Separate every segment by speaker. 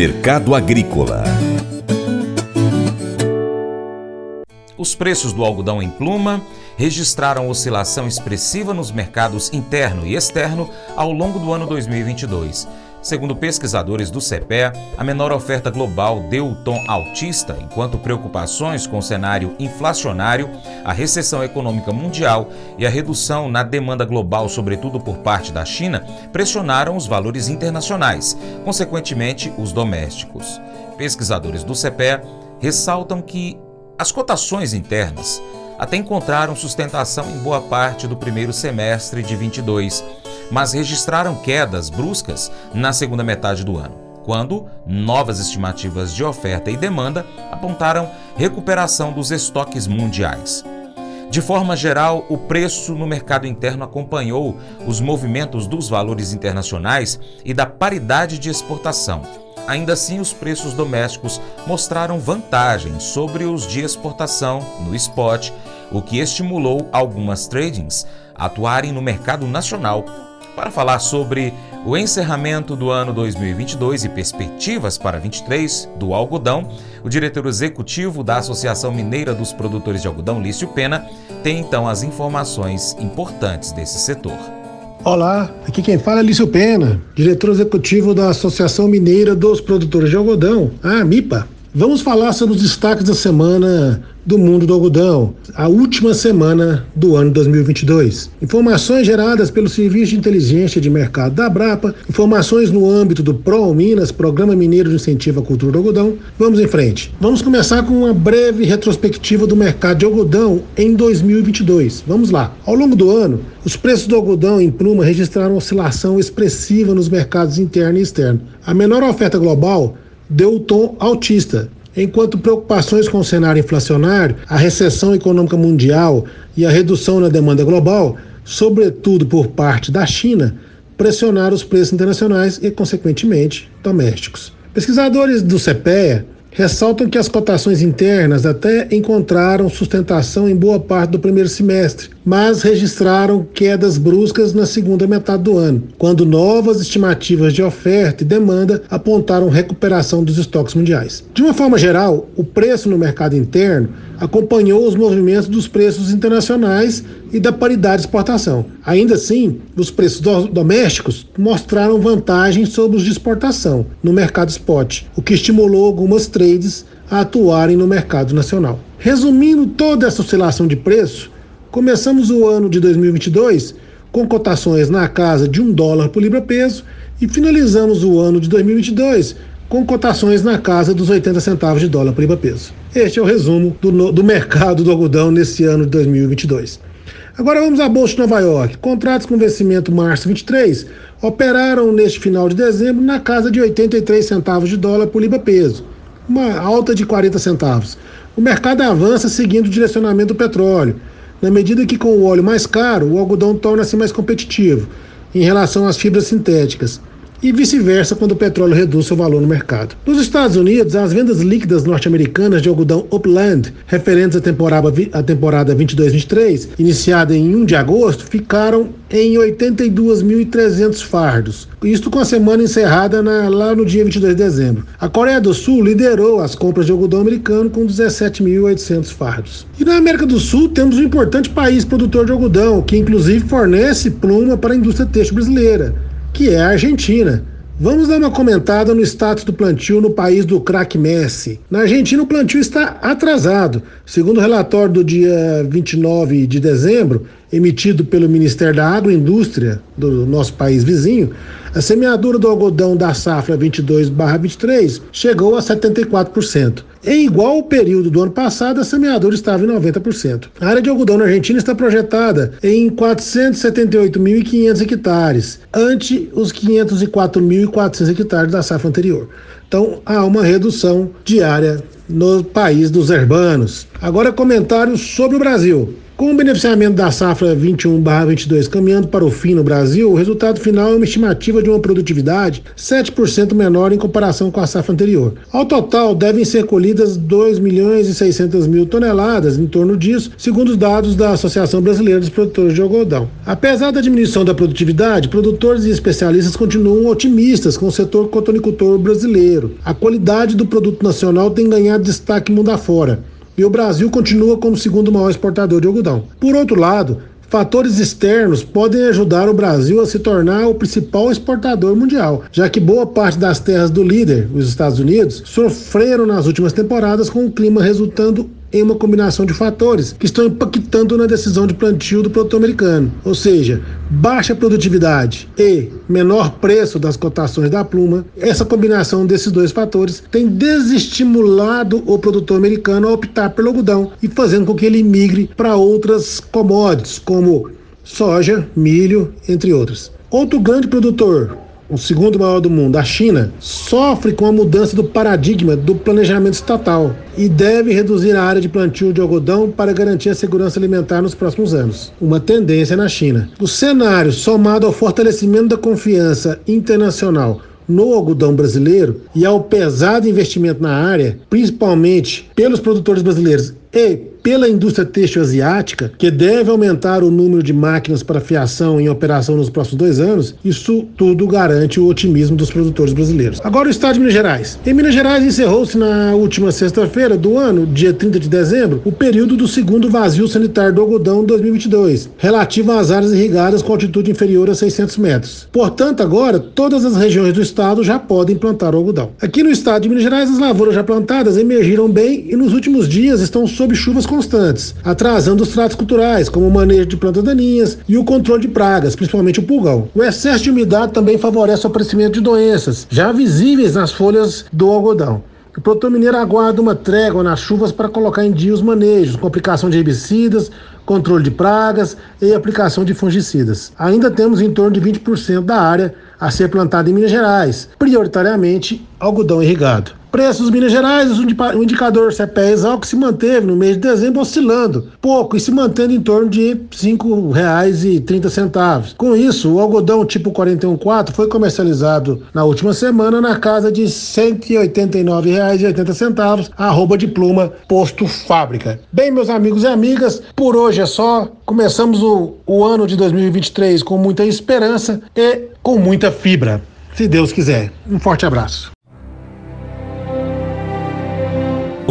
Speaker 1: Mercado Agrícola
Speaker 2: Os preços do algodão em pluma registraram oscilação expressiva nos mercados interno e externo ao longo do ano 2022. Segundo pesquisadores do CPE, a menor oferta global deu o tom altista, enquanto preocupações com o cenário inflacionário, a recessão econômica mundial e a redução na demanda global, sobretudo por parte da China, pressionaram os valores internacionais, consequentemente, os domésticos. Pesquisadores do CPE ressaltam que as cotações internas até encontraram sustentação em boa parte do primeiro semestre de 22, mas registraram quedas bruscas na segunda metade do ano, quando novas estimativas de oferta e demanda apontaram recuperação dos estoques mundiais. De forma geral, o preço no mercado interno acompanhou os movimentos dos valores internacionais e da paridade de exportação Ainda assim, os preços domésticos mostraram vantagem sobre os de exportação no spot, o que estimulou algumas tradings a atuarem no mercado nacional. Para falar sobre o encerramento do ano 2022 e perspectivas para 23 do algodão, o diretor executivo da Associação Mineira dos Produtores de Algodão, Lício Pena, tem então as informações importantes desse setor.
Speaker 3: Olá, aqui quem fala é Lício Pena, diretor executivo da Associação Mineira dos Produtores de Algodão, a MIPA. Vamos falar sobre os destaques da semana do mundo do algodão, a última semana do ano 2022. Informações geradas pelo Serviço de Inteligência de Mercado da Abrapa, informações no âmbito do PRO Minas, Programa Mineiro de Incentivo à Cultura do Algodão. Vamos em frente. Vamos começar com uma breve retrospectiva do mercado de algodão em 2022. Vamos lá. Ao longo do ano, os preços do algodão em pluma registraram oscilação expressiva nos mercados interno e externo. A menor oferta global deu o tom altista, enquanto preocupações com o cenário inflacionário, a recessão econômica mundial e a redução na demanda global, sobretudo por parte da China, pressionaram os preços internacionais e, consequentemente, domésticos. Pesquisadores do CPEA ressaltam que as cotações internas até encontraram sustentação em boa parte do primeiro semestre, mas registraram quedas bruscas na segunda metade do ano, quando novas estimativas de oferta e demanda apontaram recuperação dos estoques mundiais. De uma forma geral, o preço no mercado interno acompanhou os movimentos dos preços internacionais e da paridade de exportação. Ainda assim, os preços do domésticos mostraram vantagem sobre os de exportação no mercado spot, o que estimulou algumas trades a atuarem no mercado nacional. Resumindo toda essa oscilação de preço, começamos o ano de 2022 com cotações na casa de um dólar por libra peso e finalizamos o ano de 2022 com cotações na casa dos 80 centavos de dólar por libra peso. Este é o resumo do, do mercado do algodão nesse ano de 2022. Agora vamos à Bolsa de Nova York. Contratos com vencimento março 23 operaram neste final de dezembro na casa de 83 centavos de dólar por libra peso, uma alta de 40 centavos. O mercado avança seguindo o direcionamento do petróleo. Na medida que com o óleo mais caro, o algodão torna-se mais competitivo em relação às fibras sintéticas e vice-versa quando o petróleo reduz seu valor no mercado. Nos Estados Unidos, as vendas líquidas norte-americanas de algodão Upland, referentes à temporada, à temporada 22-23, iniciada em 1 de agosto, ficaram em 82.300 fardos. Isto com a semana encerrada na, lá no dia 22 de dezembro. A Coreia do Sul liderou as compras de algodão americano com 17.800 fardos. E na América do Sul temos um importante país produtor de algodão, que inclusive fornece pluma para a indústria têxtil brasileira que é a Argentina. Vamos dar uma comentada no status do plantio no país do craque Messi. Na Argentina, o plantio está atrasado. Segundo o relatório do dia 29 de dezembro, emitido pelo Ministério da Agroindústria do nosso país vizinho, a semeadura do algodão da safra 22/23 chegou a 74%. Em igual ao período do ano passado, a semeadura estava em 90%. A área de algodão na Argentina está projetada em 478.500 hectares, ante os 504.400 hectares da safra anterior. Então, há uma redução de área no país dos herbanos. Agora, comentários sobre o Brasil. Com o beneficiamento da safra 21/22 caminhando para o fim no Brasil, o resultado final é uma estimativa de uma produtividade 7% menor em comparação com a safra anterior. Ao total, devem ser colhidas 2 milhões e 600 mil toneladas, em torno disso, segundo os dados da Associação Brasileira dos Produtores de Algodão. Apesar da diminuição da produtividade, produtores e especialistas continuam otimistas com o setor cotonicultor brasileiro. A qualidade do produto nacional tem ganhado destaque mundo afora e o Brasil continua como o segundo maior exportador de algodão. Por outro lado, fatores externos podem ajudar o Brasil a se tornar o principal exportador mundial, já que boa parte das terras do líder, os Estados Unidos, sofreram nas últimas temporadas com o clima resultando em uma combinação de fatores que estão impactando na decisão de plantio do produtor americano, ou seja, baixa produtividade e menor preço das cotações da pluma. Essa combinação desses dois fatores tem desestimulado o produtor americano a optar pelo algodão e fazendo com que ele migre para outras commodities como soja, milho, entre outros. Outro grande produtor o segundo maior do mundo, a China, sofre com a mudança do paradigma do planejamento estatal e deve reduzir a área de plantio de algodão para garantir a segurança alimentar nos próximos anos. Uma tendência na China. O cenário, somado ao fortalecimento da confiança internacional no algodão brasileiro e ao pesado investimento na área, principalmente pelos produtores brasileiros e pela indústria têxtil asiática, que deve aumentar o número de máquinas para fiação em operação nos próximos dois anos, isso tudo garante o otimismo dos produtores brasileiros. Agora o estado de Minas Gerais. Em Minas Gerais encerrou-se na última sexta-feira do ano, dia 30 de dezembro, o período do segundo vazio sanitário do algodão 2022, relativo às áreas irrigadas com altitude inferior a 600 metros. Portanto, agora todas as regiões do estado já podem plantar o algodão. Aqui no estado de Minas Gerais, as lavouras já plantadas emergiram bem e nos últimos dias estão sob chuvas constantes, atrasando os tratos culturais, como o manejo de plantas daninhas e o controle de pragas, principalmente o pulgão. O excesso de umidade também favorece o aparecimento de doenças, já visíveis nas folhas do algodão. O produtor mineiro aguarda uma trégua nas chuvas para colocar em dia os manejos, com aplicação de herbicidas, controle de pragas e aplicação de fungicidas. Ainda temos em torno de 20% da área a ser plantada em Minas Gerais, prioritariamente algodão irrigado. Preços Minas Gerais, o indicador CPE Exalc se manteve no mês de dezembro oscilando pouco e se mantendo em torno de R$ 5,30. Com isso, o algodão tipo 414 foi comercializado na última semana na casa de R$ 189,80, arroba de pluma posto fábrica. Bem, meus amigos e amigas, por hoje é só. Começamos o, o ano de 2023 com muita esperança e com muita fibra. Se Deus quiser. Um forte abraço.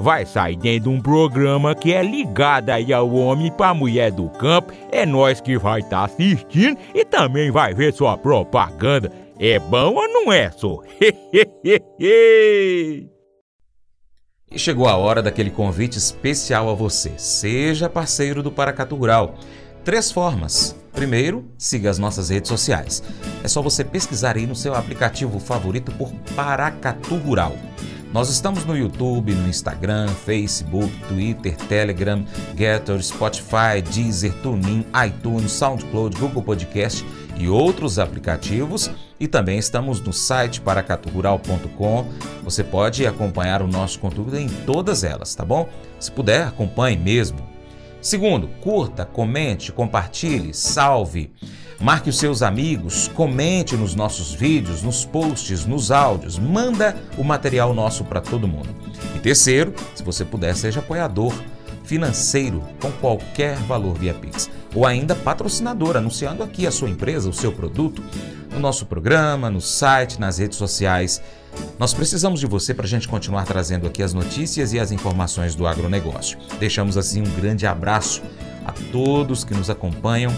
Speaker 1: vai sair dentro de um programa que é ligado aí ao homem para mulher do campo. É nós que vai estar tá assistindo e também vai ver sua propaganda. É bom ou não é, só?
Speaker 2: E chegou a hora daquele convite especial a você. Seja parceiro do Paracatu Rural. Três formas. Primeiro, siga as nossas redes sociais. É só você pesquisar aí no seu aplicativo favorito por Paracatu Rural. Nós estamos no YouTube, no Instagram, Facebook, Twitter, Telegram, Getter, Spotify, Deezer, TuneIn, iTunes, SoundCloud, Google Podcast e outros aplicativos. E também estamos no site paracaturural.com. Você pode acompanhar o nosso conteúdo em todas elas, tá bom? Se puder, acompanhe mesmo. Segundo, curta, comente, compartilhe, salve. Marque os seus amigos, comente nos nossos vídeos, nos posts, nos áudios, manda o material nosso para todo mundo. E terceiro, se você puder, seja apoiador financeiro com qualquer valor via Pix ou ainda patrocinador, anunciando aqui a sua empresa, o seu produto, no nosso programa, no site, nas redes sociais. Nós precisamos de você para a gente continuar trazendo aqui as notícias e as informações do agronegócio. Deixamos assim um grande abraço a todos que nos acompanham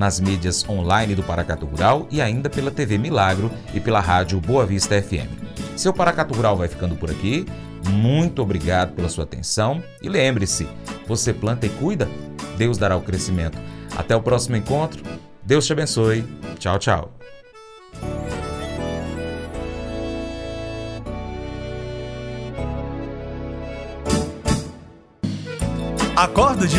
Speaker 2: nas mídias online do Paracatu Rural e ainda pela TV Milagro e pela rádio Boa Vista FM. Seu Paracatu Rural vai ficando por aqui. Muito obrigado pela sua atenção e lembre-se, você planta e cuida, Deus dará o crescimento. Até o próximo encontro. Deus te abençoe. Tchau, tchau.
Speaker 4: Acordo de